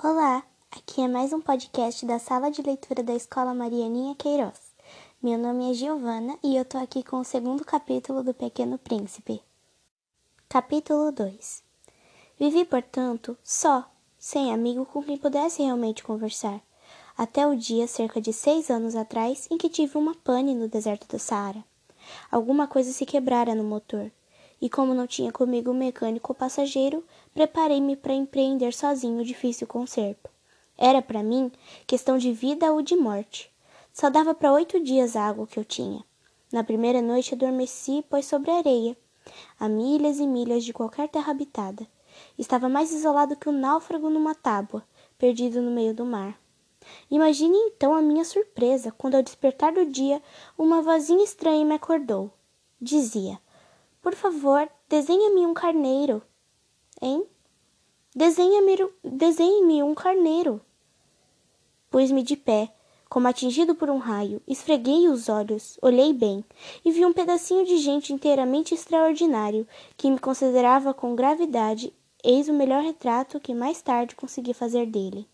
Olá, aqui é mais um podcast da sala de leitura da Escola Marianinha Queiroz. Meu nome é Giovana e eu tô aqui com o segundo capítulo do Pequeno Príncipe. Capítulo 2 Vivi, portanto, só, sem amigo com quem pudesse realmente conversar, até o dia, cerca de seis anos atrás, em que tive uma pane no deserto do Saara. Alguma coisa se quebrara no motor e como não tinha comigo mecânico ou passageiro, preparei-me para empreender sozinho o difícil conserto. Era para mim questão de vida ou de morte. Só dava para oito dias a água que eu tinha. Na primeira noite adormeci, pois sobre a areia, a milhas e milhas de qualquer terra habitada. Estava mais isolado que um náufrago numa tábua, perdido no meio do mar. Imagine então a minha surpresa quando, ao despertar do dia, uma vozinha estranha me acordou. Dizia: por favor, desenhe-me um carneiro. Hein? Desenhe-me desenhe um carneiro. Pus-me de pé, como atingido por um raio, esfreguei os olhos, olhei bem e vi um pedacinho de gente inteiramente extraordinário que me considerava com gravidade. Eis o melhor retrato que mais tarde consegui fazer dele.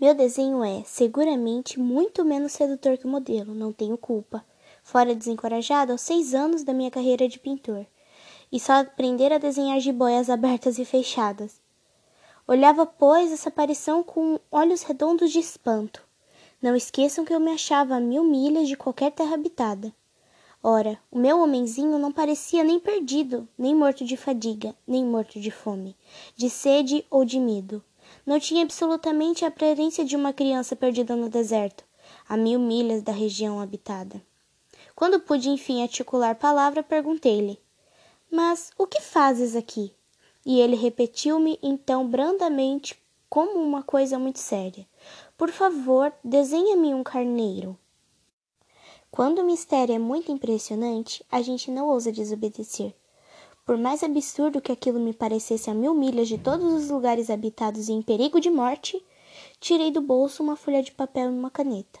Meu desenho é, seguramente, muito menos sedutor que o modelo, não tenho culpa fora desencorajado aos seis anos da minha carreira de pintor, e só aprender a desenhar jiboias abertas e fechadas. Olhava, pois, essa aparição com olhos redondos de espanto. Não esqueçam que eu me achava a mil milhas de qualquer terra habitada. Ora, o meu homenzinho não parecia nem perdido, nem morto de fadiga, nem morto de fome, de sede ou de medo. Não tinha absolutamente a aparência de uma criança perdida no deserto, a mil milhas da região habitada. Quando pude enfim articular palavra, perguntei-lhe: Mas o que fazes aqui? E ele repetiu-me então brandamente, como uma coisa muito séria: Por favor, desenha-me um carneiro. Quando o mistério é muito impressionante, a gente não ousa desobedecer. Por mais absurdo que aquilo me parecesse a mil milhas de todos os lugares habitados e em perigo de morte, tirei do bolso uma folha de papel e uma caneta.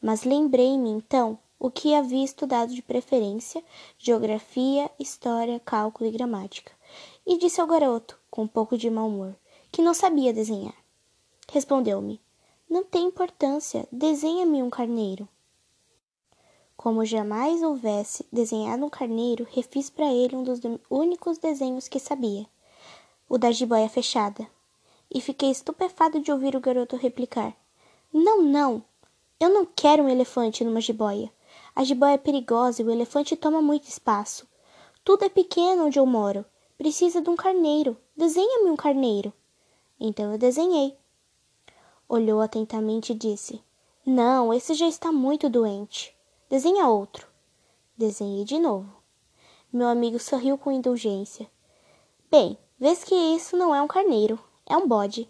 Mas lembrei-me então o que havia estudado de preferência, geografia, história, cálculo e gramática, e disse ao garoto, com um pouco de mau humor, que não sabia desenhar. Respondeu-me: Não tem importância, desenha-me um carneiro. Como jamais houvesse desenhado um carneiro, refiz para ele um dos únicos desenhos que sabia, o da jiboia fechada. E fiquei estupefado de ouvir o garoto replicar: Não, não, eu não quero um elefante numa jiboia. A jiboia é perigosa e o elefante toma muito espaço. Tudo é pequeno onde eu moro. Precisa de um carneiro. Desenha-me um carneiro. Então eu desenhei. Olhou atentamente e disse: Não, esse já está muito doente. Desenha outro. Desenhei de novo. Meu amigo sorriu com indulgência. Bem, vês que isso não é um carneiro, é um bode.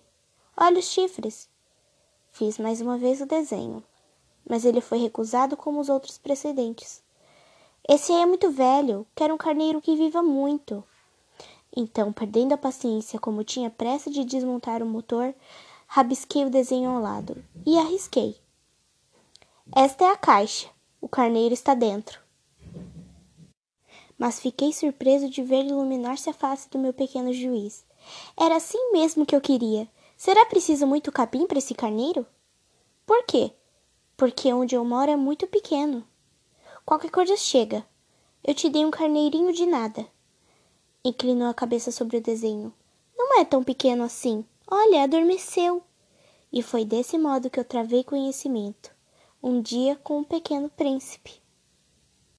Olha os chifres. Fiz mais uma vez o desenho mas ele foi recusado como os outros precedentes. Esse aí é muito velho, quero um carneiro que viva muito. Então, perdendo a paciência, como tinha pressa de desmontar o motor, rabisquei o desenho ao lado e arrisquei. Esta é a caixa. O carneiro está dentro. Mas fiquei surpreso de ver iluminar-se a face do meu pequeno juiz. Era assim mesmo que eu queria. Será preciso muito capim para esse carneiro? Por quê? Porque onde eu moro é muito pequeno. Qualquer coisa chega. Eu te dei um carneirinho de nada. Inclinou a cabeça sobre o desenho. Não é tão pequeno assim. Olha, adormeceu. E foi desse modo que eu travei conhecimento. Um dia com um pequeno príncipe.